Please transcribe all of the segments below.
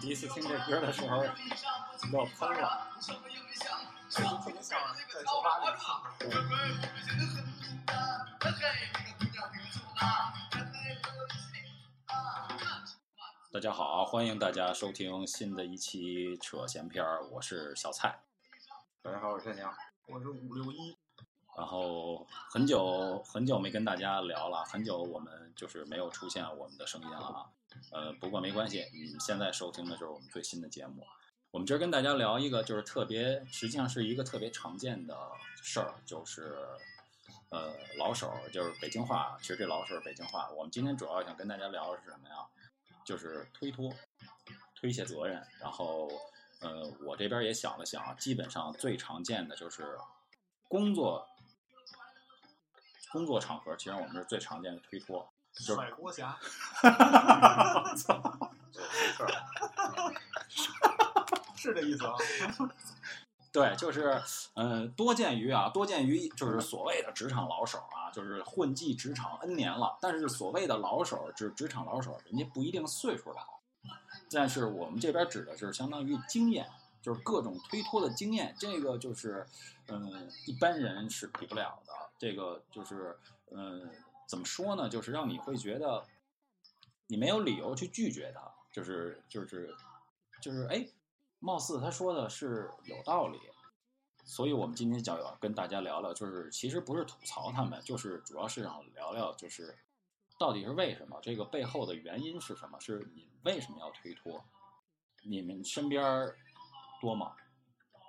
第一次听这歌的时候要喷了。特别想在酒吧里。大家好，欢迎大家收听新的一期扯闲篇儿，我是小蔡。大家好，我是山羊。我是五六一，然后很久很久没跟大家聊了，很久我们就是没有出现我们的声音了啊。呃，不过没关系，你现在收听的就是我们最新的节目。我们今儿跟大家聊一个就是特别，实际上是一个特别常见的事儿，就是呃老手，就是北京话。其实这老手是北京话。我们今天主要想跟大家聊的是什么呀？就是推脱、推卸责任。然后呃，我这边也想了想，基本上最常见的就是工作工作场合，其实我们是最常见的推脱。就是甩锅侠，是这意思啊？对，就是，呃，多见于啊，多见于就是所谓的职场老手啊，就是混迹职场 N 年了。但是所谓的老手，职职场老手，人家不一定岁数老，但是我们这边指的是相当于经验，就是各种推脱的经验。这个就是，嗯、一般人是比不了的。这个就是，嗯、怎么说呢？就是让你会觉得你没有理由去拒绝他，就是就是就是哎，貌似他说的是有道理，所以我们今天就要跟大家聊聊，就是其实不是吐槽他们，就是主要是想聊聊，就是到底是为什么，这个背后的原因是什么？是你为什么要推脱？你们身边多吗？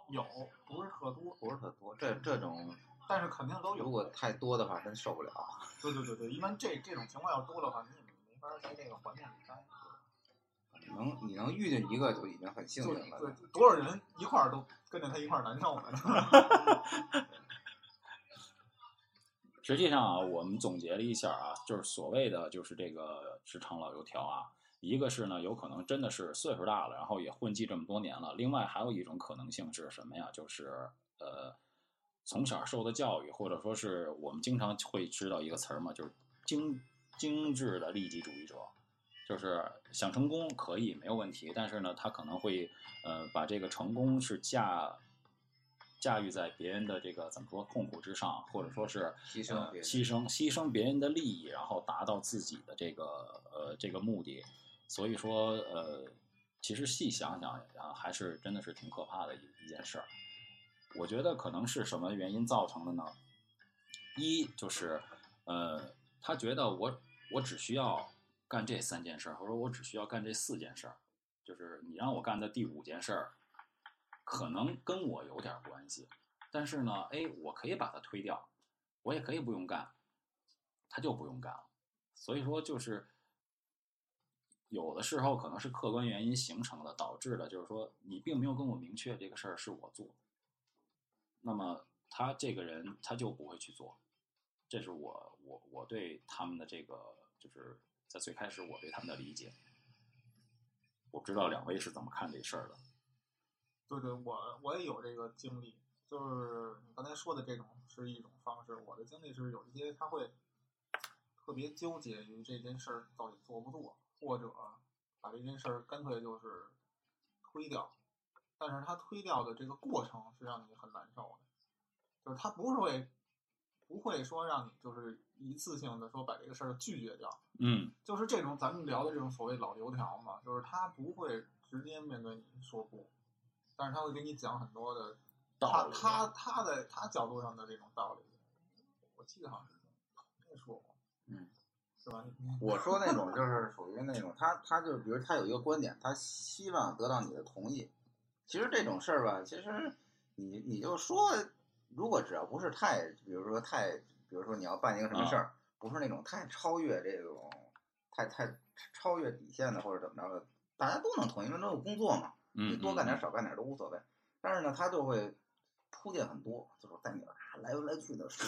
有，不是特多，不是特多，这这种但是肯定都有。如果太多的话，真受不了。对对对对，一般这这种情况要多的话，你也没法在这个环境里待。能你能遇见一个就已经很幸运了。对，多少人一块儿都跟着他一块儿难受呢？实际上啊，我们总结了一下啊，就是所谓的就是这个职场老油条啊，一个是呢，有可能真的是岁数大了，然后也混迹这么多年了；另外还有一种可能性是什么呀？就是呃，从小受的教育，或者说是我们经常会知道一个词儿嘛，就是精精致的利己主义者。就是想成功可以没有问题，但是呢，他可能会呃把这个成功是驾驾驭在别人的这个怎么说痛苦之上，或者说是呃牺牲牺牲牺牲别人的利益，然后达到自己的这个呃这个目的。所以说呃，其实细想想啊，还是真的是挺可怕的一一件事儿。我觉得可能是什么原因造成的呢？一就是呃，他觉得我我只需要干这三件事儿，或者我只需要干这四件事儿，就是你让我干的第五件事儿，可能跟我有点关系，但是呢，哎，我可以把它推掉，我也可以不用干，他就不用干了。所以说，就是有的时候可能是客观原因形成的，导致的，就是说你并没有跟我明确这个事儿是我做，那么他这个人他就不会去做，这是我我我对他们的这个就是在最开始我对他们的理解，我不知道两位是怎么看这事儿的。对对，我我也有这个经历，就是你刚才说的这种是一种方式。我的经历是有一些他会特别纠结于这件事儿到底做不做，或者把这件事儿干脆就是推掉，但是他推掉的这个过程是让你很难受的，就是他不是会不会说让你就是一次性的说把这个事儿拒绝掉，嗯就是这种咱们聊的这种所谓老油条嘛，就是他不会直接面对你说不，但是他会给你讲很多的道理他他他的他角度上的这种道理。我记得好像是没说过，嗯，是吧？你我说那种就是属于那种，他他就比如他有一个观点，他希望得到你的同意。其实这种事儿吧，其实你你就说，如果只要不是太，比如说太，比如说你要办一个什么事儿，不是那种太超越这种，太太超越底线的或者怎么着的，大家都能同意，因为都有工作嘛，嗯，你多干点嗯少干点都无所谓。但是呢，他就会铺垫很多，就是在你啊来来去的说，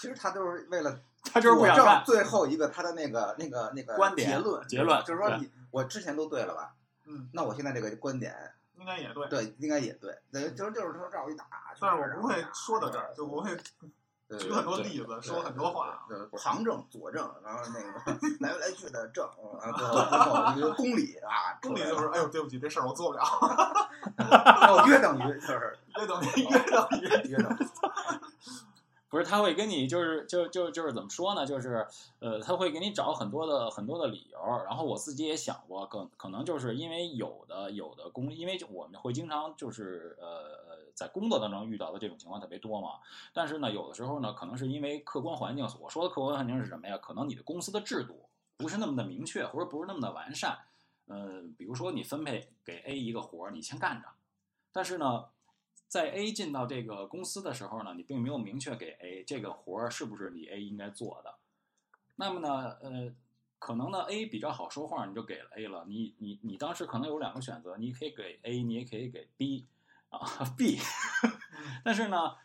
其实他都是为了 他就是不佐证想干。最后一个他的那个那个那个观点结论结论就是说你我之前都对了吧？嗯，那我现在这个观点应该也对。对应该也对，对，就是就是说绕一大圈但，是我不会说到这儿，就不会举很多例子，说很多话。对，旁证、佐证，然后那个 来来去的证，然后最后最后一个公理啊，公理就是，哎呦，对不起，这事儿我做不了，哦，约等于就是约等于约等于。约等于，不是，他会跟你就是就就就是怎么说呢？就是呃，他会给你找很多的很多的理由。然后我自己也想过，可可能就是因为有的有的工，因为我们会经常就是呃在工作当中遇到的这种情况特别多嘛。但是呢，有的时候呢，可能是因为客观环境。我说的客观环境是什么呀？可能你的公司的制度不是那么的明确，或者不是那么的完善。呃，比如说你分配给 A 一个活儿，你先干着，但是呢。在 A 进到这个公司的时候呢，你并没有明确给 A 这个活儿是不是你 A 应该做的。那么呢，呃，可能呢 A 比较好说话，你就给了 A 了。你你你当时可能有两个选择，你可以给 A，你也可以给 B 啊 B。但是呢，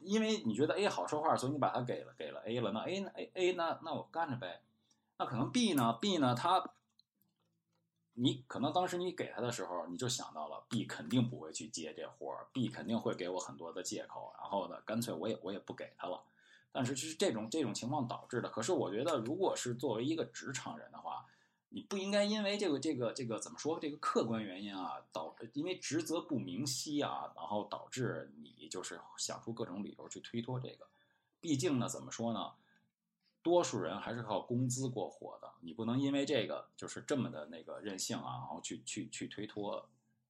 因为你觉得 A 好说话，所以你把它给了给了 A 了。那 A 呢 A A 那那我干着呗。那可能 B 呢 B 呢他。你可能当时你给他的时候，你就想到了 B 肯定不会去接这活儿，B 肯定会给我很多的借口，然后呢，干脆我也我也不给他了。但是是这种这种情况导致的。可是我觉得，如果是作为一个职场人的话，你不应该因为这个这个这个怎么说这个客观原因啊，导因为职责不明晰啊，然后导致你就是想出各种理由去推脱这个。毕竟呢，怎么说呢？多数人还是靠工资过活的，你不能因为这个就是这么的那个任性啊，然后去去去推脱。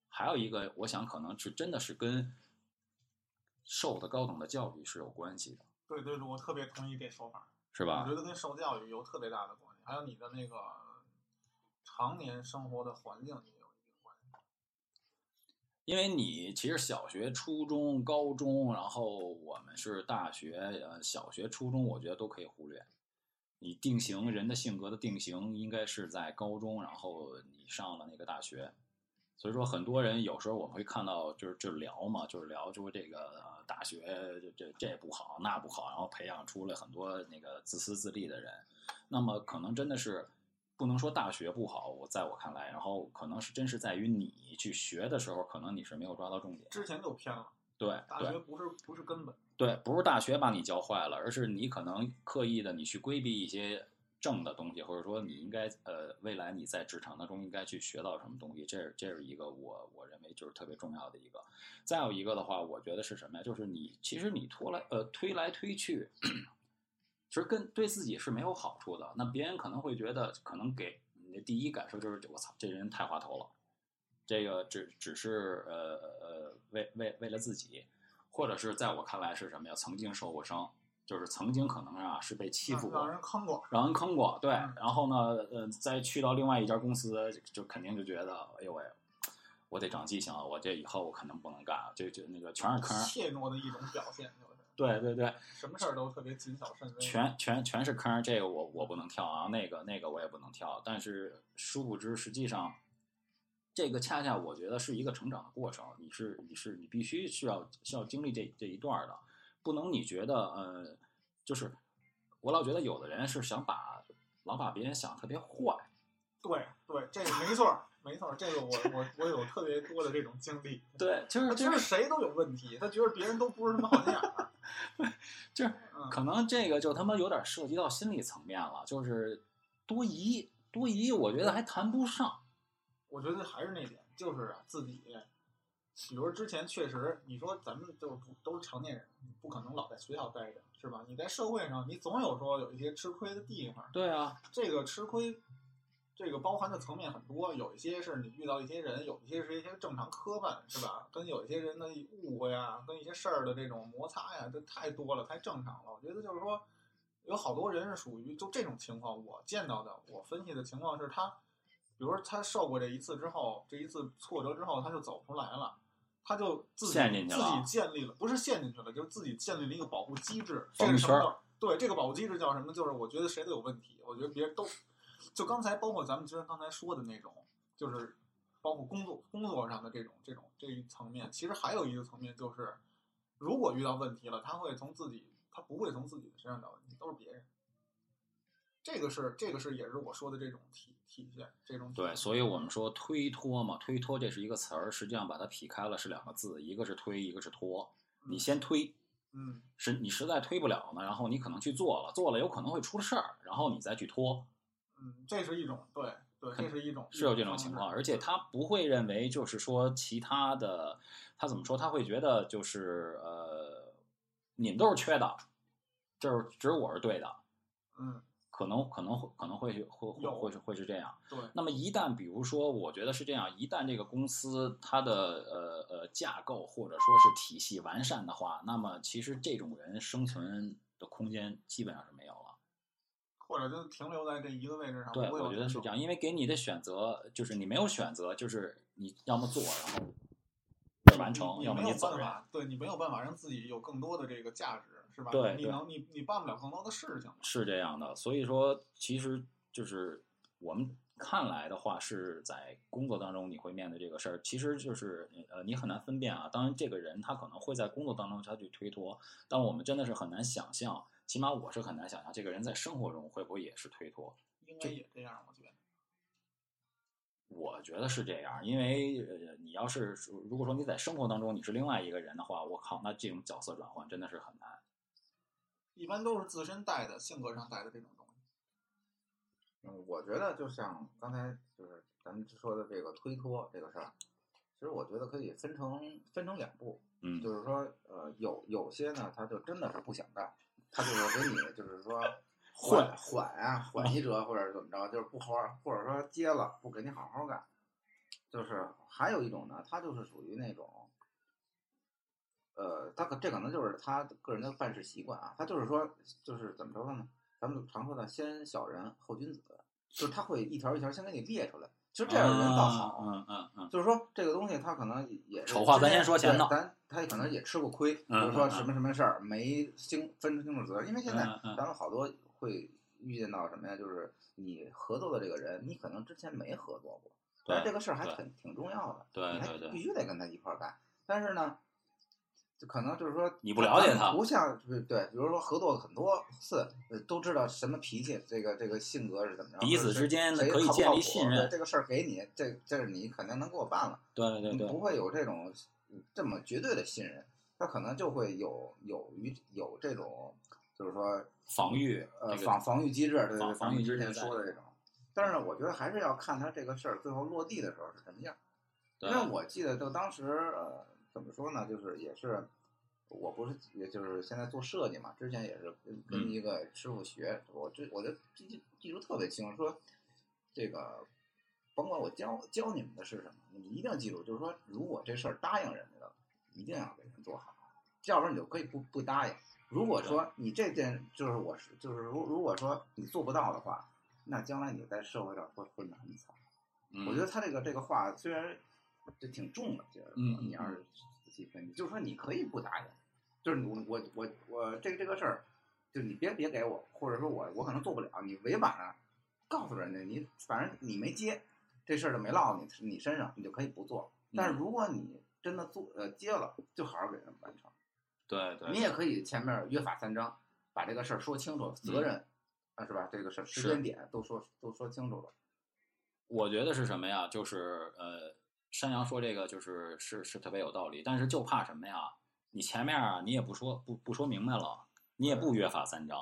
还有一个，我想可能是真的是跟受的高等的教育是有关系的，对对对，我特别同意这说法，是吧我觉？得跟受教育有特别大的关系，还有你的那个常年生活的环境也有一定关系。因为你其实小学、初中、高中，然后我们是大学，呃，小学、初中，我觉得都可以忽略。你定型人的性格的定型应该是在高中，然后你上了那个大学。所以说，很多人有时候我们会看到，就是就聊嘛，就是聊说这个、呃、大学这这这不好那不好，然后培养出了很多那个自私自利的人。那么可能真的是不能说大学不好，我在我看来，然后可能是真是在于你去学的时候，可能你是没有抓到重点。之前就偏了，对对大学不是不是根本。对，不是大学把你教坏了，而是你可能刻意的你去规避一些正的东西，或者说你应该呃未来你在职场当中应该去学到什么东西，这是这是一个我我认为就是特别重要的一个。再有一个的话，我觉得是什么呀？就是你其实你拖来呃推来推去，其实跟对自己是没有好处的。那别人可能会觉得，可能给你的第一感受就是我操，这人太滑头了，这个只只是呃呃为为为了自己。或者是在我看来是什么呀？曾经受过伤，就是曾经可能啊是被欺负过让过，人坑过。让人坑过，对。嗯然后呢，呃，再去到另外一家公司，就肯定就觉得，哎呦喂，我得长记性了，我这以后我肯定不能干了，这这那个全是坑。怯懦的一种表现，就是对对对，什么事儿都特别谨小慎微。全全全是坑，这个我我不能跳啊，那个那个我也不能跳。但是殊不知，实际上，这个恰恰我觉得是一个成长的过程。你是你是你必须需要需要经历这这一段儿的，不能你觉得呃，就是我老觉得有的人是想把老把别人想特别坏，对对，这个没错儿没错儿，这个我我我有特别多的这种经历。对，就是就是谁都有问题，他觉得别人都不是什么好心眼儿。就是嗯，可能这个就他妈有点涉及到心理层面了，就是多疑多疑，我觉得还谈不上。我觉得还是那点，就是啊，自己，比如之前确实，你说咱们就是不都是成年人，你不可能老在学校待着，是吧？你在社会上，你总有说有一些吃亏的地方。对啊，这个吃亏，这个包含的层面很多，有一些是你遇到一些人，有一些是一些正常磕绊，是吧？跟有一些人的误会啊，跟一些事儿的这种摩擦呀，这太多了，太正常了。我觉得就是说，有好多人是属于就这种情况，我见到的，我分析的情况是他，比如说他受过这一次之后，这一次挫折之后，他就走不出来了。他就自己陷进去自己了建立了，不是陷进去了，就是自己建立了一个保护机制。防这个什么圈儿叫？对，这个保护机制叫什么？就是我觉得谁都有问题，我觉得别人都，就刚才包括咱们之前刚才说的那种，就是包括工作工作上的这种这种这一层面，其实还有一个层面就是，如果遇到问题了，他会从自己，他不会从自己的身上找问题，都是别人。这个是这个是也是我说的这种体体现，这种对，所以我们说推脱嘛，推脱这是一个词儿，实际上把它劈开了是两个字，一个是推，一个是拖。你先推，嗯是你实在推不了呢，然后你可能去做了，做了有可能会出事儿，然后你再去拖，嗯，这是一种对对，这是一种是有这种情况，而且他不会认为就是说其他的，他怎么说？他会觉得就是呃，你们都是缺的，就是只有我是对的，嗯可能可能会可能会会会会是会是这样。对那么一旦比如说，我觉得是这样，一旦这个公司它的呃呃架构或者说是体系完善的话，那么其实这种人生存的空间基本上是没有了。或者就停留在这一个位置上。对，我觉得是这样，因为给你的选择就是你没有选择，就是你要么做，然后完成，要么你走人。办法，对你没有办法让自己有更多的这个价值，是吧？对对你能你你办不了更多的事情嘛。是这样的，所以说其实就是我们看来的话，是在工作当中你会面对这个事儿，其实就是呃你很难分辨啊。当然，这个人他可能会在工作当中他去推脱，但我们真的是很难想象，起码我是很难想象这个人在生活中会不会也是推脱。应该也这样，我觉得。我觉得是这样，因为呃，你要是如果说你在生活当中你是另外一个人的话，我靠，那这种角色转换真的是很难。一般都是自身带的，性格上带的这种东西。嗯，我觉得就像刚才就是咱们说的这个推脱这个事儿，其实我觉得可以分成分成两步，嗯，就是说呃有有些呢他就真的是不想干，他就是给你就是说 缓缓啊缓一折或者怎么着，就是不好好或者说接了不给你好好干，就是还有一种呢，他就是属于那种。呃，他可这可能就是他个人的办事习惯啊，他就是说，就是怎么说呢？咱们常说的“先小人后君子”，就是他会一条一条先给你列出来。其实这样的人倒好，嗯嗯嗯，就是说这个东西他可能也是丑话咱先说前头咱他可能也吃过亏，比嗯如说什么什么事儿没清分清楚责任，因为现在咱们好多会遇见到什么呀？就是你合作的这个人，你可能之前没合作过，但这个事儿还很挺挺重要的，对你还对对必须得跟他一块儿干。但是呢，就可能就是说你不了解他不像对对，比如说合作很多次，呃都知道什么脾气，这个这个性格是怎么着，彼此之间谁可以建立信任对这个事儿给你，这这是你肯定能给我办了。对对对你不，会有这种这么绝对的信任，他可能就会有有于有这种，就是说防御呃防防御机制，对对对，防防御之前说的这种。但是呢，我觉得还是要看他这个事儿最后落地的时候是什么样。因为我记得就当时呃怎么说呢，就是也是我不是也就是现在做设计嘛，之前也是跟嗯跟一个师傅学，我这我就记记记住特别清楚，说这个甭管我教教你们的是什么，你们一定要记住，就是说如果这事儿答应人家了，一定要给人做好，要不然你就可以不不答应。如果说你这件就是我是就是如如果说你做不到的话，那将来你在社会上会会难惨。嗯我觉得他这个这个话虽然这挺重的，就是嗯嗯你要是仔细分析，就是说你可以不答应，就是我我我我这个这个事儿，就你别别给我，或者说我我可能做不了，你委婉了告诉人家，你反正你没接，这事儿就没落你你身上，你就可以不做。但是如果你真的做呃接了，就好好给人完成。对对，你也可以前面约法三章，把这个事儿说清楚，责任啊是吧？这个事儿时间点都说都说清楚了。我觉得是什么呀？就是呃，山羊说这个就是是是特别有道理，但是就怕什么呀？你前面啊，你也不说不不说明白了，你也不约法三章，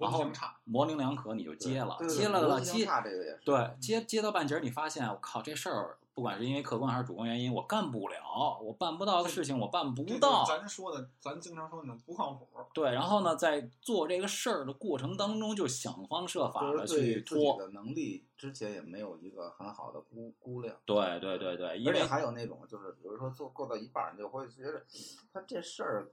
然后模棱两可你就接了，接了了接差这个也是。对接接到半截儿，你发现我靠这事儿，不管是因为客观还是主观原因，我干不了，我办不到的事情我办不到。咱说的，咱经常说那种不靠谱。对，然后呢，在做这个事儿的过程当中，就想方设法的去自己拖。的能力之前也没有一个很好的估估量。对对对对，因为而且还有那种就是，比如说做做到一半儿，你就会觉得他这事儿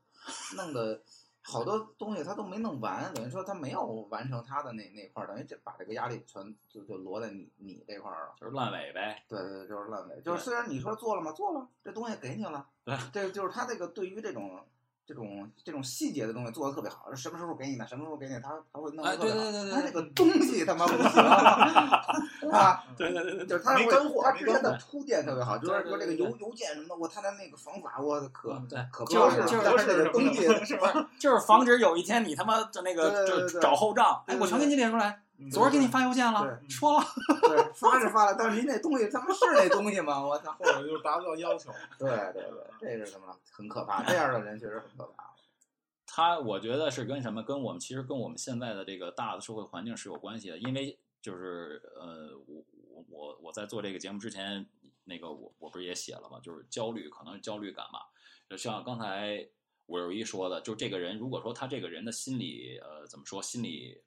弄的好多东西他都没弄完，等于说他没有完成他的那那块儿，等于这把这个压力全就就落在你你这块儿了。就是烂尾呗。对对对，就是烂尾。就是虽然你说做了吗？做了，这东西给你了。对，这就是他这个对于这种这种这种细节的东西做的特别好，什么时候给你呢？什么时候给你？他他会弄哎得特别好。对对对对他这个东西他妈不行 啊！对对对对就是他会没干货他之前的铺垫特别好，就是说这个邮邮件什么的，我他的那个方法，我的可嗯对可就是就是但是这个东西是吧？就是防止有一天你他妈的那个就找后账，哎，我全给你列出来，嗯昨儿给你发邮件了，说了。对发是发了，但是您那东西他妈是那东西吗？我操！或者就是达不到要求。对对对，这是什么？很可怕，这样的人确实很可怕。他我觉得是跟什么？跟我们其实跟我们现在的这个大的社会环境是有关系的。因为就是呃，我我我我在做这个节目之前，那个我我不是也写了嘛，就是焦虑，可能是焦虑感吧。就像刚才五有一说的，就这个人，如果说他这个人的心理呃怎么说，心理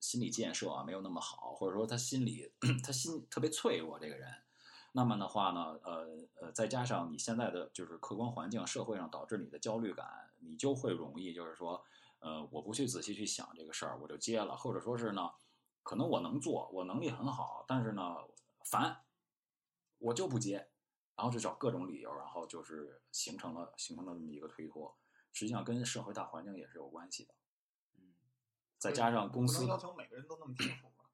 心理建设啊没有那么好，或者说他心理 他心特别脆弱，这个人。那么的话呢，呃呃，再加上你现在的就是客观环境、社会上导致你的焦虑感，你就会容易就是说，呃，我不去仔细去想这个事儿，我就接了，或者说是呢，可能我能做，我能力很好，但是呢烦，我就不接，然后就找各种理由，然后就是形成了形成了这么一个推脱，实际上跟社会大环境也是有关系的，再加上公司要求每个人都那么清楚吧？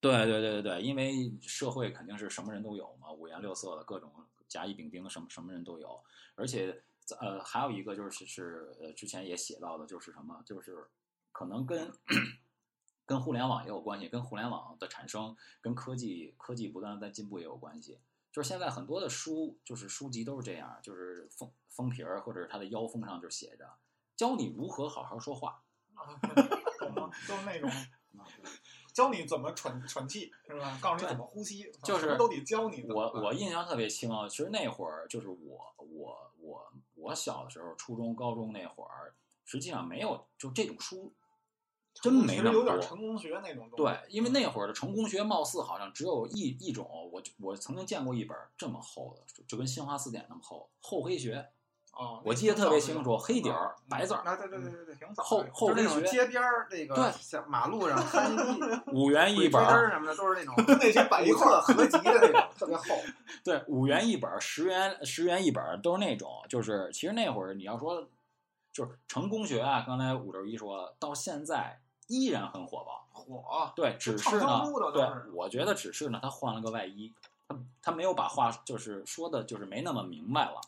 对对对对对，因为社会肯定是什么人都有嘛，五颜六色的各种甲乙丙丁，什么什么人都有。而且呃，还有一个就是是呃，之前也写到的，就是什么，就是可能跟跟互联网也有关系，跟互联网的产生，跟科技科技不断在进步也有关系。就是现在很多的书，就是书籍都是这样，就是封封皮儿或者是它的腰封上就写着教你如何好好说话。啊，懂吗？就是那种教你怎么喘喘气，是吧？告诉你怎么呼吸，就是都得教你我。我印象特别清啊，其实那会儿就是我我我我小的时候，初中高中那会儿，实际上没有就这种书，真没其实那么多。有点成功学那种东西。对，因为那会儿的成功学貌似好像只有一一种，我我曾经见过一本这么厚的，就跟新华字典那么厚，厚黑学，哦，我记得特别清楚，黑底儿嗯白字儿，啊，对对对对对，挺早后的就是那种街边儿那个对像马路上摊一 五元一本儿，什么的，都是那种跟 那些摆一块儿合集的那种，特别厚。对，五元一本儿，十元十元一本儿，都是那种。就是其实那会儿你要说，就是成功学啊，刚才五六一说了，到现在依然很火爆。火，对，只是呢对，我觉得只是呢，他换了个外衣，他他没有把话就是说的，就是没那么明白了。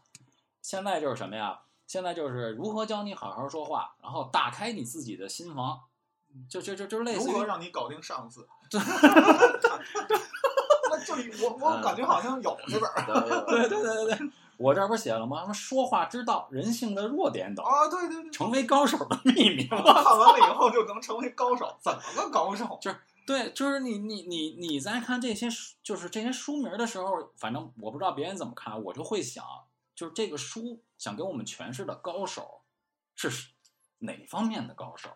现在就是什么呀？现在就是如何教你好好说话，然后打开你自己的心房，就就就就类似于如何让你搞定上司？那这里我我感觉好像有这本儿对 对对对对，我这儿不是写了吗？什么说话之道、人性的弱点等，啊，对对对，成为高手的秘密。看完了以后就能成为高手，怎么个高手？就是对，就是你你你你在看这些书，就是这些书名儿的时候，反正我不知道别人怎么看，我就会想，就是这个书想给我们诠释的高手是哪方面的高手？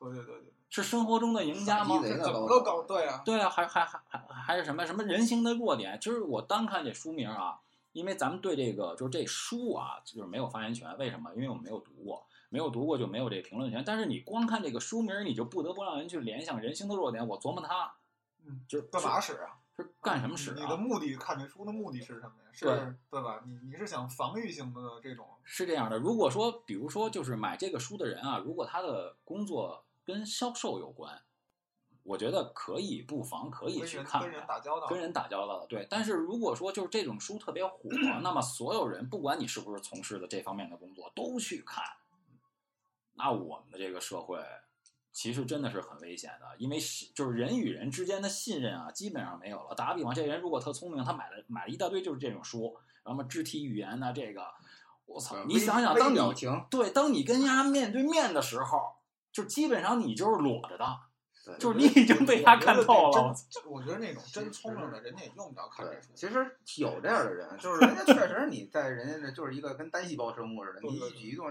对对对对，是生活中的赢家吗怎么个高？对啊，对啊，还还还还还是什么什么人性的弱点？就是我单看这书名啊，因为咱们对这个就是这书啊，就是没有发言权。为什么？因为我们没有读过，没有读过就没有这评论权。但是你光看这个书名，你就不得不让人去联想人性的弱点。我琢磨它，嗯，就是干嘛使啊？是干什么使你的啊？目的看这书的目的是什么呀？是对对吧？你你是想防御性的这种，是这样的，如果说，比如说，就是买这个书的人啊，如果他的工作跟销售有关，我觉得可以，不妨可以去看看。人打交道，跟人打交道的，对。但是如果说就是这种书特别火，那么所有人不管你是不是从事的这方面的工作，都去看，那我们的这个社会其实真的是很危险的，因为是就是人与人之间的信任啊，基本上没有了。打个比方，这人如果特聪明，他买了买了一大堆就是这种书，然后什么肢体语言呐、这个，我操！你想想，当你表情，对当你跟人家面对面的时候，就基本上你就是裸着的，对就是你已经被他看透了。真我觉得那种真聪明的人家也用不着看这对书，，其实有这样的人，就是 人家确实你在人家这就是一个跟单细胞生物似的，你一举一动，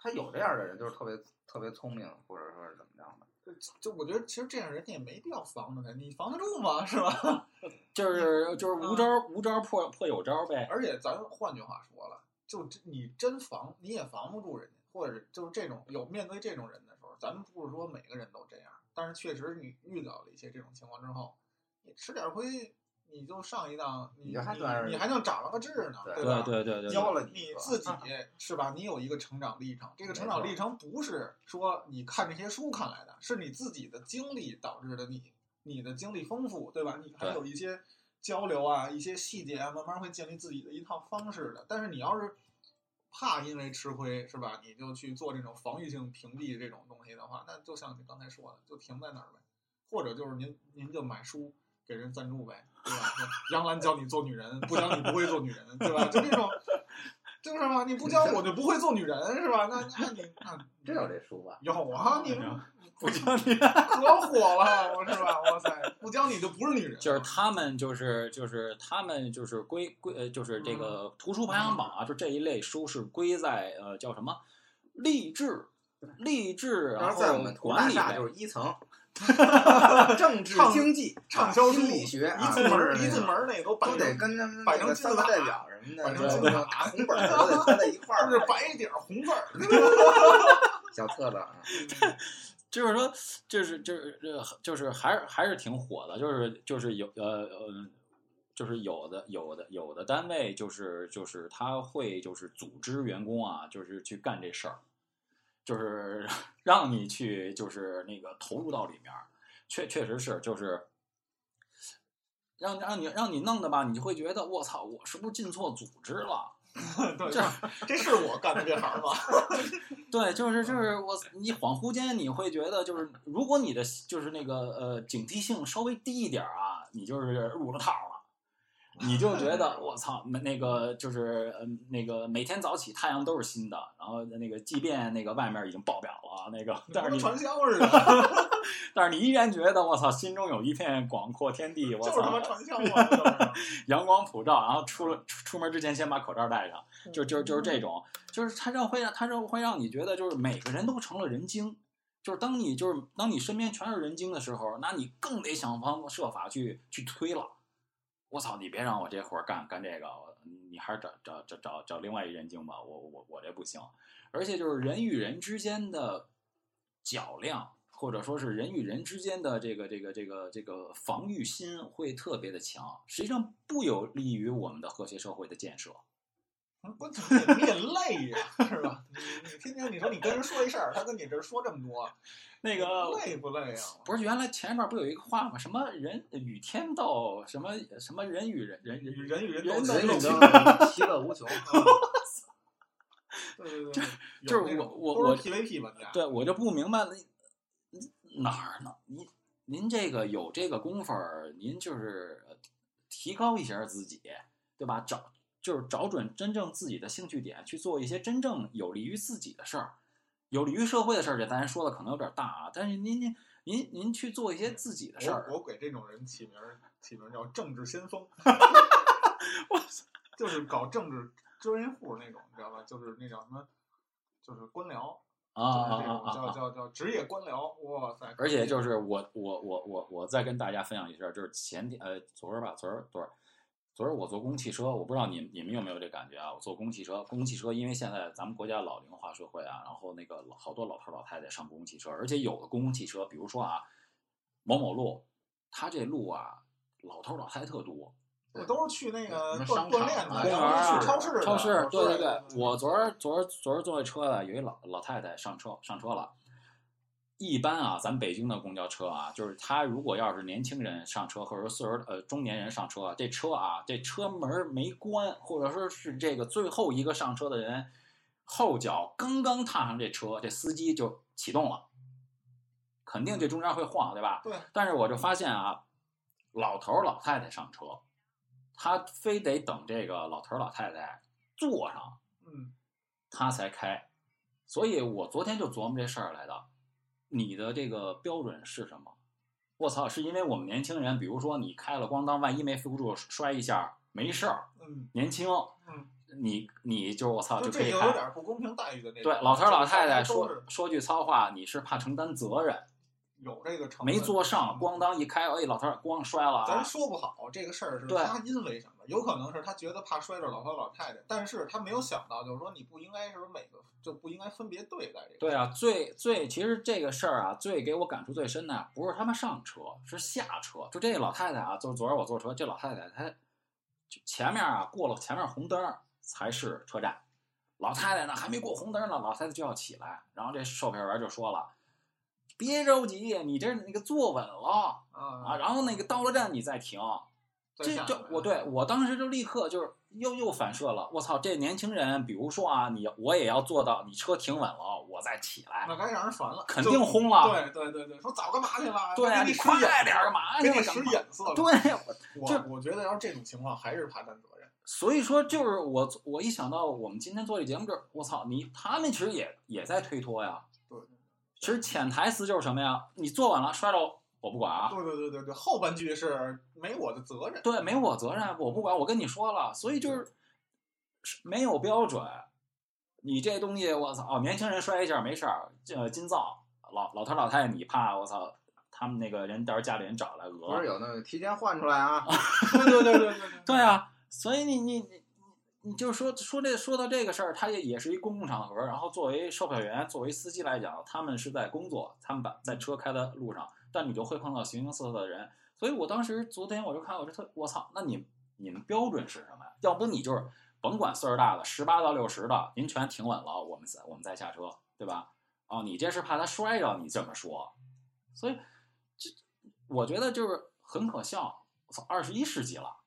他有这样的人就是特别特别聪明，或者说是怎么样的。就就我觉得其实这样人家也没必要防着他，你防得住吗？是吧？就是就是无招儿无招儿破破有招儿呗。而且咱换句话说了，就真你真防你也防不住人家，或者就是这种有面对这种人的时候，咱们不是说每个人都这样，但是确实你遇到了一些这种情况之后，你吃点亏，你就上一档，你你还你你还能长了个智呢，对吧？对对对对，教了你你自己是吧？你有一个成长历程，这个成长历程不是说你看这些书看来的，是你自己的经历导致的你，你的经历丰富，对吧？你还有一些交流啊，一些细节啊，慢慢会建立自己的一套方式的。但是你要是怕因为吃亏是吧，你就去做这种防御性屏蔽这种东西的话，那就像你刚才说的，就停在那儿呗，或者就是您您就买书给人赞助呗，对吧？说 杨澜教你做女人，不教你不会做女人，对吧？就这种。就是嘛？你不教我就不会做女人，是吧？那那你那真有这书吧？有啊，你不教你，可火了，我是吧？哇塞，不教你就不是女人。就是他们就是就是他们就是归归呃就是这个图书排行榜啊，就这一类书是归在呃叫什么励志励志，然后在我们图管理类大厦就是一层，政治经济、畅销书心理学啊，一进门儿一进门儿那都都得跟他们摆成那个三个代表什么的，摆成字塔红本儿都得搁在一块儿 都是白底儿红字儿。小册子啊。就是说，就是就是呃，就是还是还是挺火的，就是就是有呃呃，就是有的有的有的单位就是就是他会就是组织员工啊，就是去干这事儿，就是让你去就是那个投入到里面，确确实是就是。让让你让你弄的吧，你就会觉得我操，我是不是进错组织了？对，这这是我干的这行吗？对，就是就是我，你恍惚间你会觉得，就是如果你的就是那个呃警惕性稍微低一点啊，你就是入了套了，你就觉得我操，没那个就是嗯那个每天早起太阳都是新的，然后那个即便那个外面已经爆表了，那个但是你传销似的，但是你依然觉得我操，心中有一片广阔天地，我就是他妈操，传销嘛。就是 阳光普照，然后出了出出门之前先把口罩戴上。就就就是这种，就是它让会让它让会让你觉得，就是每个人都成了人精。就是当你就是当你身边全是人精的时候，那你更得想方设法去去推了。我操，你别让我这活干干这个，你还是找找找找找另外一人精吧。我我我这不行。而且就是人与人之间的较量，或者说是人与人之间的这个这个这个这个防御心会特别的强，实际上不有利于我们的和谐社会的建设。关键你也累呀，是吧？你你天天你说你跟人说一事儿，他跟你这儿说这么多，那个累不累啊？不是原来前面不有一个话吗？什么人与天斗，什么什么人与人人人与人与人人斗人与人其乐无穷。对对对，就是我我都是 PVP 玩家，对，我就不明白了，哪儿呢？您您这个有这个功夫儿，您就是呃提高一下自己，对吧？找就是找准真正自己的兴趣点，去做一些真正有利于自己的事儿，有利于社会的事儿。这咱说的可能有点大啊，但是您您您您去做一些自己的事儿我，给这种人起名儿起名叫政治先锋，我 就是搞政治专业户那种，你知道吧？就是那叫什么，就是官僚，啊啊啊！叫叫叫职业官僚，哇塞！而且就是我我我我我再跟大家分享一下，就是前天呃昨儿吧，昨儿昨儿昨儿我坐公共汽车，我不知道你你们有没有这感觉啊？我坐公共汽车，公共汽车因为现在咱们国家老龄化社会啊，然后那个老好多老头老太太上公共汽车，而且有的公共汽车，比如说啊某某路，它这路啊老头老太太特多，我都是去那个锻商场啊锻炼的，公园去超市，超市，对对对，我昨儿昨儿昨儿坐这车的有一老老太太上车上车了。一般啊，咱北京的公交车啊，就是他如果要是年轻人上车，或者说岁数呃中年人上车，这车啊，这车门没关，或者说是这个最后一个上车的人后脚刚刚踏上这车，这司机就启动了，肯定这中间会晃，对吧？对，但是我就发现啊，老头老太太上车，他非得等这个老头老太太坐上，嗯，他才开。所以我昨天就琢磨这事儿来的。你的这个标准是什么？我操，是因为我们年轻人，比如说你开了咣当，万一没扶住摔一下，没事儿，嗯年轻，嗯，你你就我操就可以开。这有点不公平待遇的那种。对，老头儿老太太说说句糙话，你是怕承担责任，有这个成没坐上，咣当一开，哎，老头儿咣摔了咱啊！说不好这个事儿是他因为什么，有可能是他觉得怕摔着老头老太太，但是他没有想到，就是说你不应该是每个就不应该分别对待这个。对啊，最最其实这个事儿啊，最给我感触最深的不是他们上车，是下车。就这个老太太啊，就昨儿我坐车，这老太太她就前面啊过了前面红灯儿才是车站，老太太呢还没过红灯呢，老太太就要起来，然后这售票员就说了。别着急，你这那个坐稳了啊，啊然后那个到了站你再停。这就我对我当时就立刻就是又又反射了，我操！这年轻人，比如说啊，你我也要做到，你车停稳了，我再起来，那该让人烦了，肯定轰了。对对对对，说早干嘛去了？对啊，你快点儿干嘛去了？给你使眼色。对，我这我觉得要是这种情况，还是怕担责任。所以说，就是我我一想到我们今天做这节目，就是我操你，他们其实也也在推脱呀。对其实潜台词就是什么呀？你做完了摔着我不管啊，对对对对对，后半句是没我的责任。对，没我责任，我不管，我跟你说了，所以就是是没有标准。你这东西，我操，哦年轻人摔一下没事儿，这金造老老头老太太，你怕我操，他们那个人到时候家里人找来讹不是有那个提前换出来啊？对对对对对对啊，所以你你你你就说说这说到这个事儿，它也也是一公共场合。然后作为售票员，作为司机来讲，他们是在工作，他们把在车开的路上，但你就会碰到形形色色的人。所以我当时昨天我就看，我就特我操，那你你们标准是什么呀？要不你就是甭管岁数大的，十八到六十的，您全停稳了，我们再我们再下车，对吧？哦，你这是怕他摔着，你这么说，所以这我觉得就是很可笑。我操，二十一世纪了。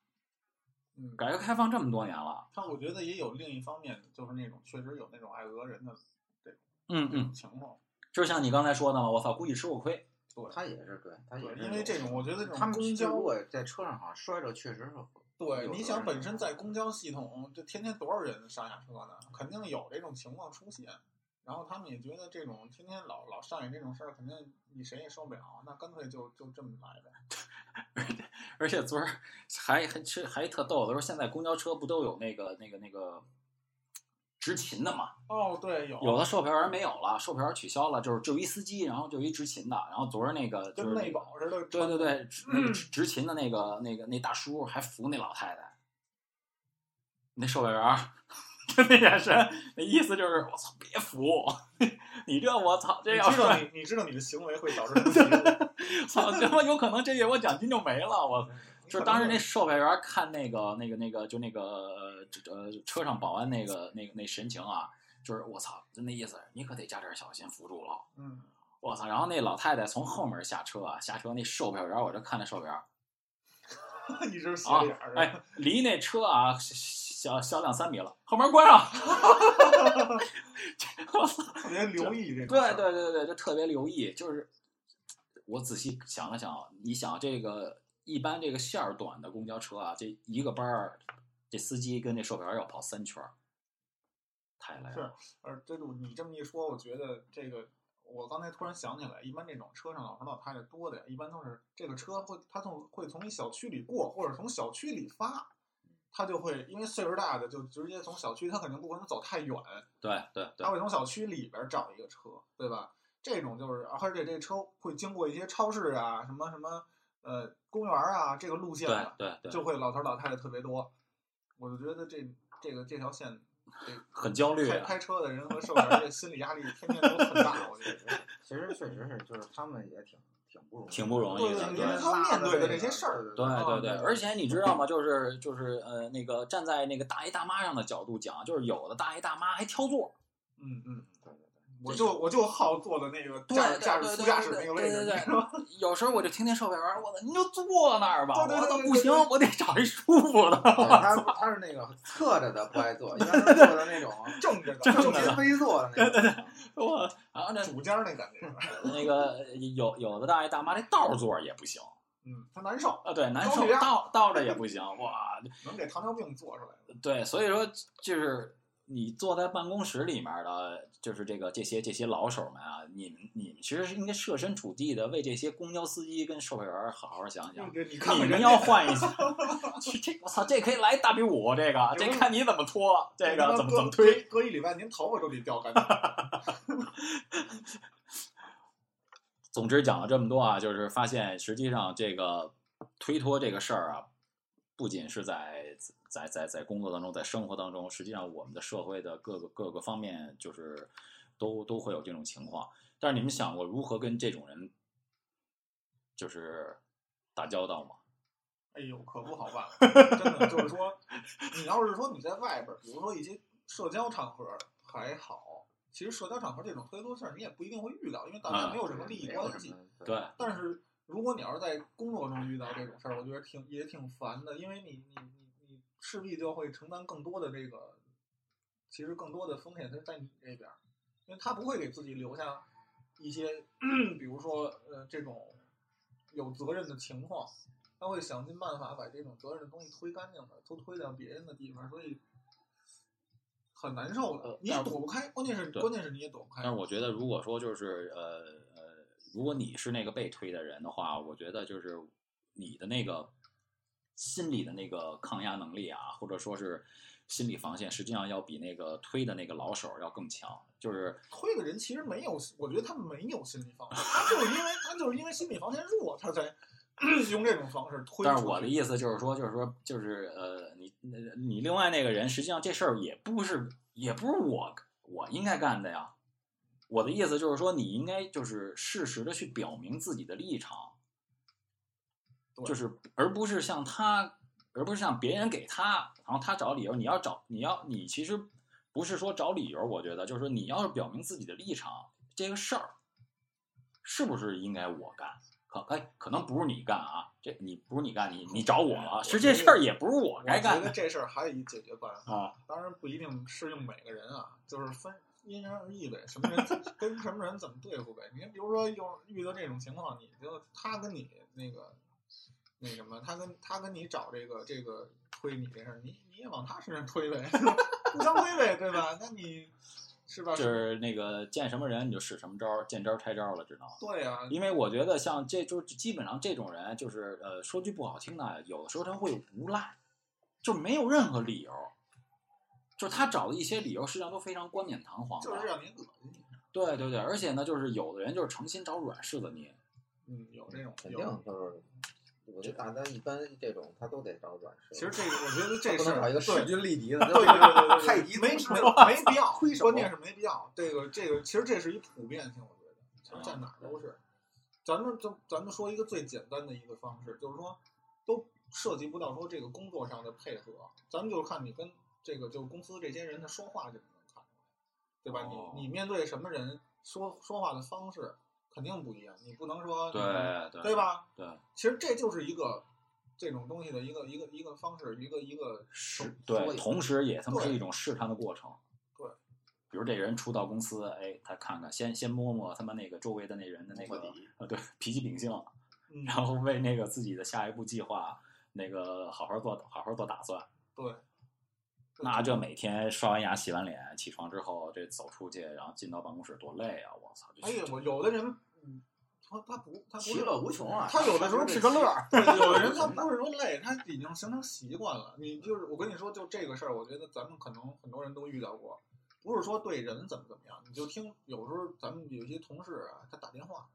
嗯，改革开放这么多年了，他我觉得也有另一方面，就是那种确实有那种爱讹人的嗯这种嗯嗯情况。就像你刚才说的嘛，我操，估计吃过亏，对他也是对，他也，是因为这种我觉得这种他们公交如果在车上好像摔着，确实是对，你想本身在公交系统，这天天多少人上下车呢？肯定有这种情况出现。然后他们也觉得这种天天老老上演这种事儿，肯定你谁也受不了，那干脆就就这么来呗。而且昨儿还还实还特逗的说，现在公交车不都有那个那个那个执勤的嘛？哦，对，有有的售票员没有了，售票员取消了，就是就一司机，然后就一执勤的，然后昨儿那个就是跟内那个保似的。对对对，个执执勤的那个那个那大叔还扶那老太太，那售票员儿就 那眼神，那意思就是我操，别扶，你这我操，这要你知道你你知道你的行为会导致什么？操，他妈有可能这月我奖金就没了，我。就是当时那售票员看那个那个那个就那个呃车上保安那个那个那神情啊，就是我操，就那意思，你可得加点小心，扶住了。嗯，我操！然后那老太太从后门下车啊，下车那售票员，我就看那售票员一直斜啊脸儿，哎，离那车啊小小两三米了，后门关上。我操！特别留意这个对。对对对，就特别留意。就是我仔细想了想，你想这个一般这个线儿短的公交车啊，这一个班儿，这司机跟这售票员要跑三圈儿，太累了。是呃，这种你这么一说，我觉得这个，我刚才突然想起来，一般这种车上老头老太太多的呀，一般都是这个车会，他从会从一小区里过，或者从小区里发，他就会因为岁数大的就直接从小区，他肯定不可能走太远，对对对他会从小区里边找一个车，对吧？这种就是，而且这车会经过一些超市啊，什么什么呃公园啊这个路线对的，对对，就会老头老太太特别多。我就觉得这这个这条线，这 很焦虑啊。开开车的人和售票员这心理压力天天都很大，我觉得。其实确实是，就是他们也挺挺不容易，挺不容易对的对。因为他面对的这些事儿对啊对对，对而且你知道吗？就是就是呃，那个站在那个大爷大妈上的角度讲，就是有的大爷大妈还挑座，嗯嗯，我就我就好坐的那个对驾驶驾驶副驾驶那个位置，对对对你知道吗？有时候我就听见售票员，我操，您就坐那儿吧，对对我对对对操不行，我得找一舒服的。对他他是那个侧着的不爱坐，一般都是坐的那种 正着的，正着的斜飞坐的那种。我然后那主间那感觉，那个有有的大爷大妈那倒座也不行嗯，他难受，啊，对，难受倒倒着也不行，哇，能给糖尿病做出来。对，所以说就是你坐在办公室里面的，就是这个这些这些老手们啊，你们你们其实是应该设身处地的为这些公交司机跟售票员好好想想。你看你们看人家要换一下，这这我操，这可以来大比武，这个这看你怎么拖，这个怎么怎么推。隔隔一礼拜，您头发都得掉干净。总之讲了这么多啊，就是发现实际上这个推脱这个事儿啊，不仅是在在在在工作当中，在生活当中，实际上我们的社会的各个各个方面，就是都都会有这种情况。但是你们想过如何跟这种人就是打交道吗？哎呦，可不好办，真的就是说，你要是说你在外边儿，比如说一些社交场合还好，其实社交场合这种推脱事儿你也不一定会遇到，因为大家嗯没有什么利益关系。对，但是如果你要是在工作中遇到这种事儿，我觉得挺也挺烦的，因为你你你你势必就会承担更多的这个，其实更多的风险是在你这边儿，因为他不会给自己留下一些，比如说呃这种有责任的情况。他会想尽办法把这种责任的东西推干净的，都推到别人的地方，所以很难受的呃。你也躲不开，关键是关键是你也躲不开。但是我觉得，如果说就是呃呃，如果你是那个被推的人的话，我觉得就是你的那个心理的那个抗压能力啊，或者说是心理防线，实际上要比那个推的那个老手要更强。就是推的人其实没有，我觉得他没有心理防线，他就是因为他就是因为心理防线弱，他才 用这种方式推。但是我的意思就是说，就是说，就是呃，你你另外那个人，实际上这事儿也不是也不是我我应该干的呀。我的意思就是说，你应该就是适时的去表明自己的立场，对就是而不是像他，而不是像别人给他，然后他找理由。你要找你要你其实不是说找理由，我觉得就是说你要是表明自己的立场，这个事儿是不是应该我干？可哎，可能不是你干啊，这你不是你干，你你找我了，其实这事儿也不是我我觉得这事儿还有一解决办法，啊。当然不一定适用每个人啊，就是分因人而异呗，什么人跟什么人怎么对付呗。你比如说有遇到这种情况，你就他跟你那个那什么，他跟他跟你找这个这个推你这事儿，你你也往他身上推呗，互相推呗，对吧？那你是吧？就是那个见什么人你就使什么招儿，见招儿拆招了，知道吗。对啊，因为我觉得像这就基本上这种人，就是呃说句不好听的，有的时候他会无赖，就没有任何理由，就是他找的一些理由实际上都非常冠冕堂皇。就是让你恶心。对对对，而且呢，就是有的人就是诚心找软柿子捏。嗯，有这种肯有定就是，我觉得大家一般这种他都得找软柿子。其实这个，我觉得这不事儿一个势均力敌的，对对对对，太极没没没必要，关键是没必要。这个这个，其实这是一普遍性，我觉得，其实在哪儿都是。咱们就咱们说一个最简单的一个方式，就是说，都涉及不到说这个工作上的配合，咱们就是看你跟这个就是公司这些人他说话就能看出来，对吧？哦你你面对什么人说说话的方式肯定不一样，你不能说对对对？吧？对，其实这就是一个这种东西的一个一个一个方式，一个一个试对，同时也他妈是一种试探的过程。对，比如这人初到公司，哎，他看看，先先摸摸他妈那个周围的那人的那个摸底啊，对，脾气秉性，嗯，然后为那个自己的下一步计划那个好好做好好做打算。对。那这每天刷完牙、洗完脸，起床之后这走出去，然后进到办公室多累啊！我操！这哎呀，我有的人，嗯，他他不，他其乐无穷啊！他有的时候是个乐 儿。对，有的人他不是说累，他已经形成习惯了。你就是我跟你说，就这个事儿，我觉得咱们可能很多人都遇到过，不是说对人怎么怎么样，你就听有时候咱们有些同事啊，他打电话，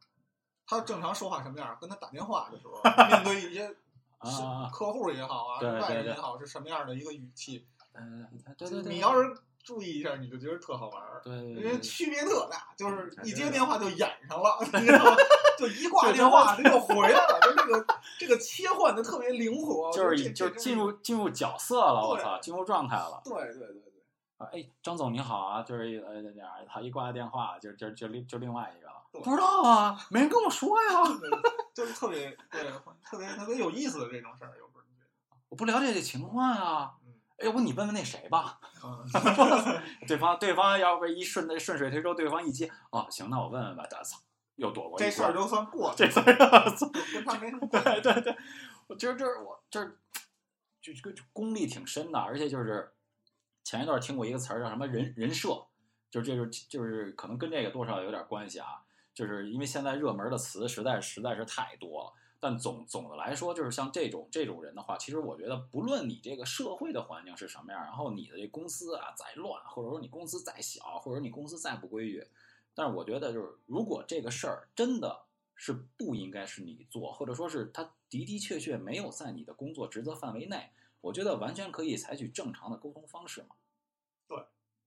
他正常说话什么样，跟他打电话的时候，面对一些 啊客户也好啊，外人也好，是什么样的一个语气？嗯，对对对，你要是注意一下，你就觉得特好玩儿。对对因为区别特大，就是嗯一接电话就演上了，你知道吗？就一挂电话这就回来了，就这个这个切换的特别灵活，就是就进入进入角色了，我操，进入状态了。对对对对，啊，哎，张总你好啊，就是呃那样，他一挂电话就就就另就另外一个了，不知道啊，没人跟我说呀，就是特别对特别特别有意思的这种事儿，有时候我不了解这情况呀。要不你问问那谁吧？嗯，对方对方要不一顺的顺水推舟，对方一接，哦，行，那我问问吧。我操，又躲过一关这事儿就算过去这了，事儿，跟他没什么关系。对对对，我觉得这是我这是就这个功力挺深的，而且就是前一段听过一个词儿叫什么人人设，就这就是就是可能跟这个多少有点关系啊，就是因为现在热门的词实在实在是太多了。但总总的来说，就是像这种这种人的话，其实我觉得，不论你这个社会的环境是什么样，然后你的这公司啊再乱，或者说你公司再小，或者你公司再不规矩，但是我觉得就是，如果这个事儿真的是不应该是你做，或者说是他的的确确没有在你的工作职责范围内，我觉得完全可以采取正常的沟通方式嘛。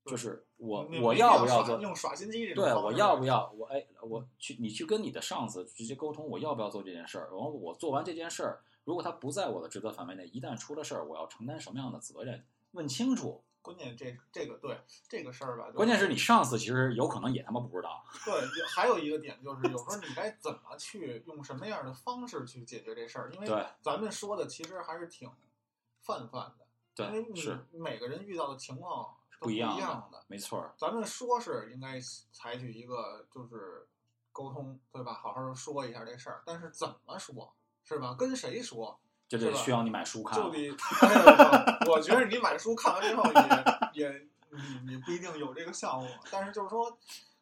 对，就是我我要不要做？用耍心机这种对，我要不要我哎，我去你去跟你的上司直接沟通，我要不要做这件事儿？然后我做完这件事儿，如果他不在我的职责范围内，一旦出了事儿，我要承担什么样的责任？问清楚。关键这这个对这个事儿吧，关键是你上司其实有可能也他妈不知道。对，就还有一个点就是，有时候你该怎么去用什么样的方式去解决这事儿？因为对咱们说的其实还是挺泛泛的，对因为，你每个人遇到的情况都不一样样的，没错儿。咱们说是应该采取一个就是沟通，对吧？好好说一下这事儿，但是怎么说，是吧？跟谁说？就得需要你买书看。就得，我觉得你买书看完之后也也你你不一定有这个效果，但是就是说，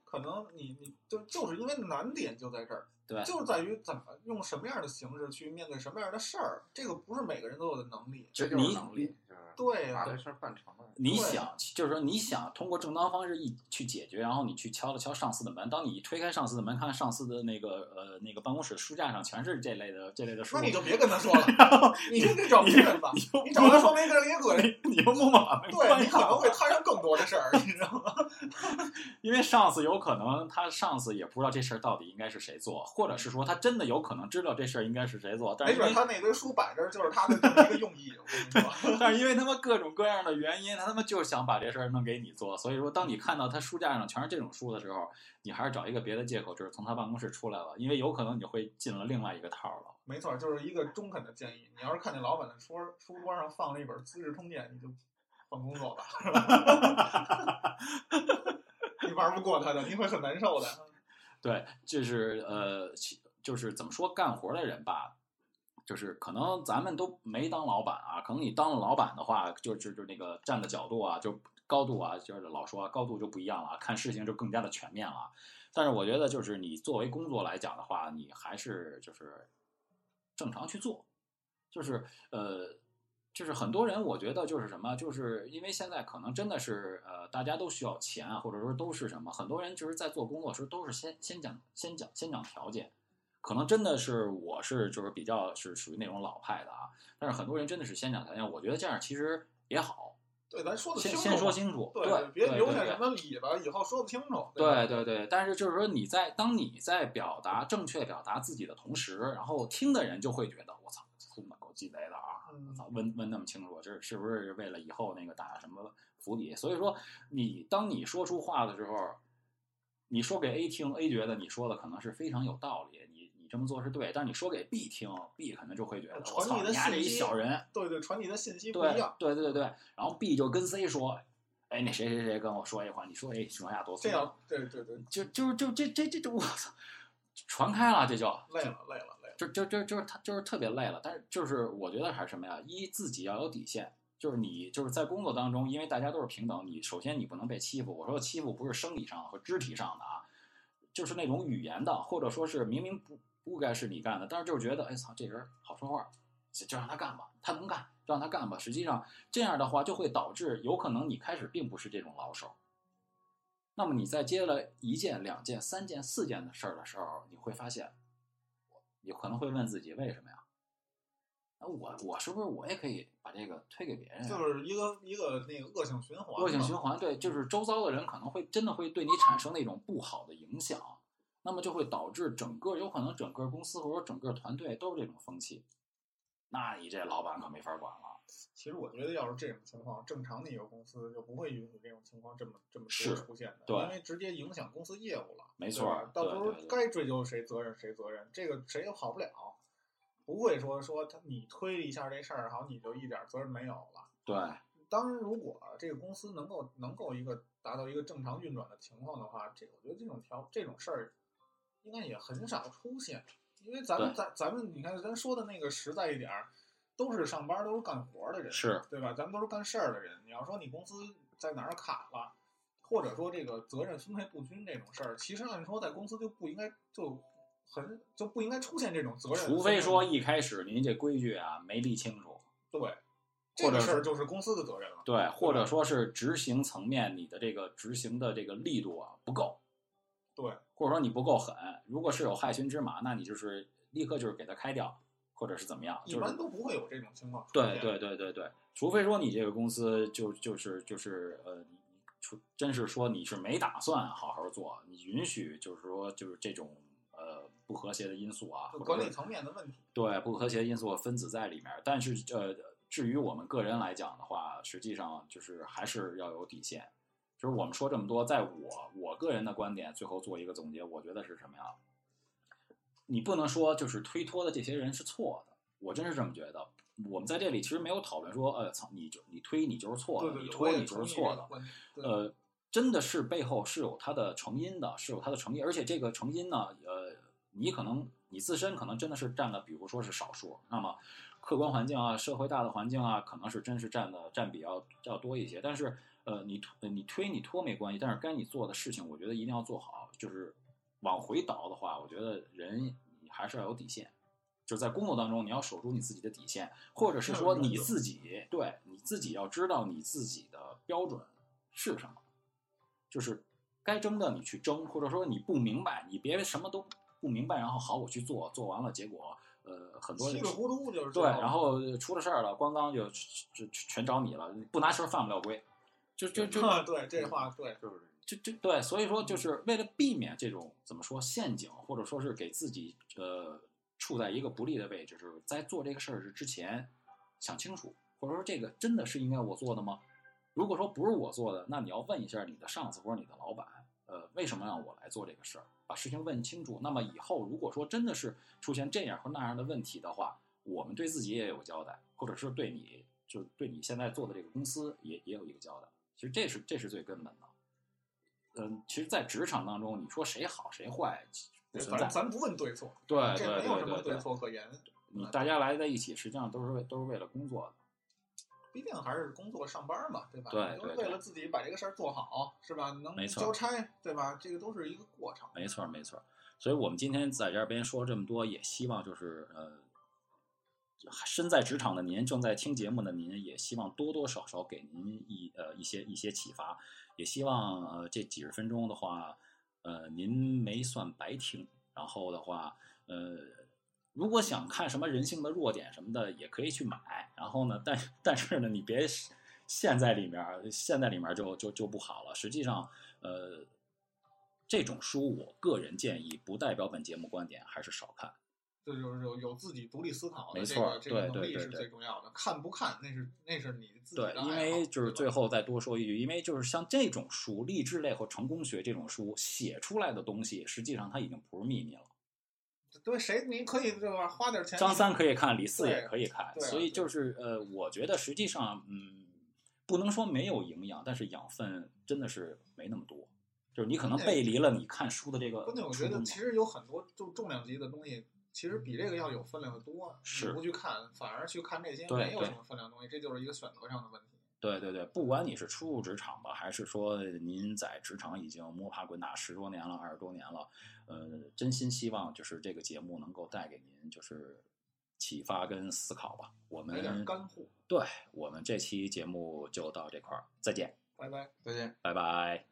可能你你就就是因为难点就在这儿，对就是在于怎么用什么样的形式去面对什么样的事儿，这个不是每个人都有的能力。这就是你能力，就是对呀、把这事儿办成了。你想，就是说你想通过正当方式一去解决，然后你去敲了敲上司的门。当你一推开上司的门，看上司的那个呃那个办公室书架上全是这类的这类的书，那你就别跟他说了，你就得找别人吧。你找他说没事儿，你也滚。你又不把门对你可能会摊上更多的事儿，你知道吗？因为上司有可能他上司也不知道这事儿到底应该是谁做，或者是说他真的有可能知道这事儿应该是谁做，但没是没准他那堆书摆这儿就是他的一个用意。我跟你说，但是因为他妈各种各样的原因，他他妈就是想把这事儿弄给你做，所以说当你看到他书架上全是这种书的时候，你还是找一个别的借口，就是从他办公室出来了，因为有可能你会进了另外一个套了。没错，就是一个中肯的建议。你要是看见老板的书书桌上放了一本《资治通鉴》，你就换工作吧。你玩不过他的，你会很难受的。对，就是呃，就是怎么说，干活的人吧，就是可能咱们都没当老板啊，可能你当了老板的话，就就就那个站的角度啊，就高度啊，就是老说啊高度就不一样了，看事情就更加的全面了。但是我觉得，就是你作为工作来讲的话，你还是就是正常去做，就是呃。就是很多人，我觉得就是什么，就是因为现在可能真的是呃，大家都需要钱啊，或者说都是什么，很多人就是在做工作时都是先先讲先讲先讲条件，可能真的是我是就是比较是属于那种老派的啊，但是很多人真的是先讲条件，我觉得这样其实也好，对，咱说的先清楚。先说清楚，对，别留下什么尾巴，以后说不清楚。对吧对对，但是就是说你在当你在表达正确表达自己的同时，然后听的人就会觉得我操，孙子狗鸡贼的啊！嗯操，问问那么清楚，这是不是为了以后那个打什么伏笔？所以说，你当你说出话的时候，你说给 A 听，A 觉得你说的可能是非常有道理，你你这么做是对，但是你说给 B 听，B 可能就会觉得我操，你丫这一小人，对对，传递的信息不对一样。对对对对，然后 B 就跟 C 说，哎，那谁谁谁跟我说一话，你说哎，熊下多这样，对对对，就就就这这这这我操，传开了，这就累了累了。就就就就是他就是特别累了，但是就是我觉得还是什么呀？一自己要有底线，就是你就是在工作当中，因为大家都是平等，你首先你不能被欺负。我说的欺负不是生理上和肢体上的啊，就是那种语言的，或者说是明明不不该是你干的，但是就是觉得哎操这人好说话，就就让他干吧，他能干就让他干吧。实际上这样的话就会导致有可能你开始并不是这种老手。那么你在接了一件、两件、三件、四件的事儿的时候，你会发现，你可能会问自己为什么呀？那我我是不是我也可以把这个推给别人？就是一个一个那个恶性循环。恶性循环，对，就是周遭的人可能会真的会对你产生那种不好的影响，那么就会导致整个有可能整个公司或者整个团队都是这种风气，那你这老板可没法管了。其实我觉得，要是这种情况，正常的一个公司就不会允许这种情况这么这么多是出现的，对因为直接影响公司业务了。没错到时候该追究谁责任谁责任，这个谁也跑不了。不会说说他你推一下这事儿，好你就一点责任没有了。对，当然，如果这个公司能够能够一个达到一个正常运转的情况的话，这我觉得这种条这种事儿应该也很少出现，因为咱们咱咱们你看咱说的那个实在一点儿，都是上班都是干活的人，是对吧？咱们都是干事儿的人。你要说你公司在哪儿卡了，或者说这个责任分配不均这种事儿，其实按说在公司就不应该就很就不应该出现这种责任，除非说一开始您这规矩啊没立清楚，对或这个事儿就是公司的责任了。对，或者说是执行层面你的这个执行的这个力度啊不够，对，或者说你不够狠，如果是有害群之马，那你就是立刻就是给他开掉，或者是怎么样，就是一般都不会有这种情况。对对对对对，除非说你这个公司就就是就是呃，你你出真是说你是没打算好好做，你允许就是说就是这种呃不和谐的因素啊，管理层面的问题。对不和谐因素分子在里面。但是呃，至于我们个人来讲的话，实际上就是还是要有底线。就是我们说这么多，在我我个人的观点，最后做一个总结，我觉得是什么呀？你不能说就是推脱的这些人是错的，我真是这么觉得。我们在这里其实没有讨论说，呃，操，你就你推你就是错的，对对对，你推你就是错的。呃，真的是背后是有它的成因的，是有它的成因，而且这个成因呢，呃，你可能你自身可能真的是占的，比如说是少数，那么客观环境啊、社会大的环境啊，可能是真是占的占比要要多一些。但是呃，你推你推你拖没关系，但是该你做的事情，我觉得一定要做好。就是往回倒的话，我觉得人你还是要有底线。就是在工作当中，你要守住你自己的底线，或者是说你自己对你自己要知道你自己的标准是什么，就是该争的你去争，或者说你不明白，你别什么都不明白，然后好我去做，做完了结果呃很多稀里糊涂就是对，然后出了事儿了，咣当就就全找你了，不拿车犯不了规，就就就 对这话对，就是就就对，所以说就是为了避免这种怎么说陷阱，或者说是给自己呃处在一个不利的位置，就是在做这个事儿之前想清楚，或者说这个真的是应该我做的吗？如果说不是我做的，那你要问一下你的上司或者你的老板，呃，为什么让我来做这个事儿？把事情问清楚。那么以后如果说真的是出现这样或那样的问题的话，我们对自己也有交代，或者是对你就对你现在做的这个公司也也有一个交代。其实这是这是最根本的。嗯，其实，在职场当中，你说谁好谁坏不存在咱，咱不问对错，对这对没有什么对对错可言。你大家来在一起，实际上都是为都是为了工作的。毕竟还是工作上班嘛，对吧？对对为了自己把这个事儿做好，是吧？能交差，对吧？这个都是一个过程。没错，没错。所以我们今天在这边说这么多，也希望就是呃，身在职场的您，正在听节目的您，也希望多多少少给您一呃一些一些启发，也希望呃这几十分钟的话，呃您没算白听。然后的话，呃，如果想看什么人性的弱点什么的，也可以去买。然后呢，但但是呢，你别陷在里面，陷在里面就就就不好了。实际上，呃。这种书，我个人建议，不代表本节目观点，还是少看。这就是有有自己独立思考的这没错个这个对能力是最重要的。看不看那是那是你自己对。因为就是最后再多说一句，因为就是像这种书，励志类和成功学这种书写出来的东西，实际上它已经不是秘密了。对谁你可以对吧？花点钱。张三可以看，李四也可以看，所以就是呃，我觉得实际上嗯，不能说没有营养，但是养分真的是没那么多。就是你可能背离了你看书的这个关键我觉得其实有很多就重量级的东西，其实比这个要有分量的多。是你不去看，反而去看这些没有什么分量的东西，这就是一个选择上的问题。对对对，不管你是初入职场吧，还是说您在职场已经摸爬滚打十多年了、二十多年了，呃，真心希望就是这个节目能够带给您就是启发跟思考吧。我来点们干货，对我们这期节目就到这块儿，再见，拜拜。再见。拜拜。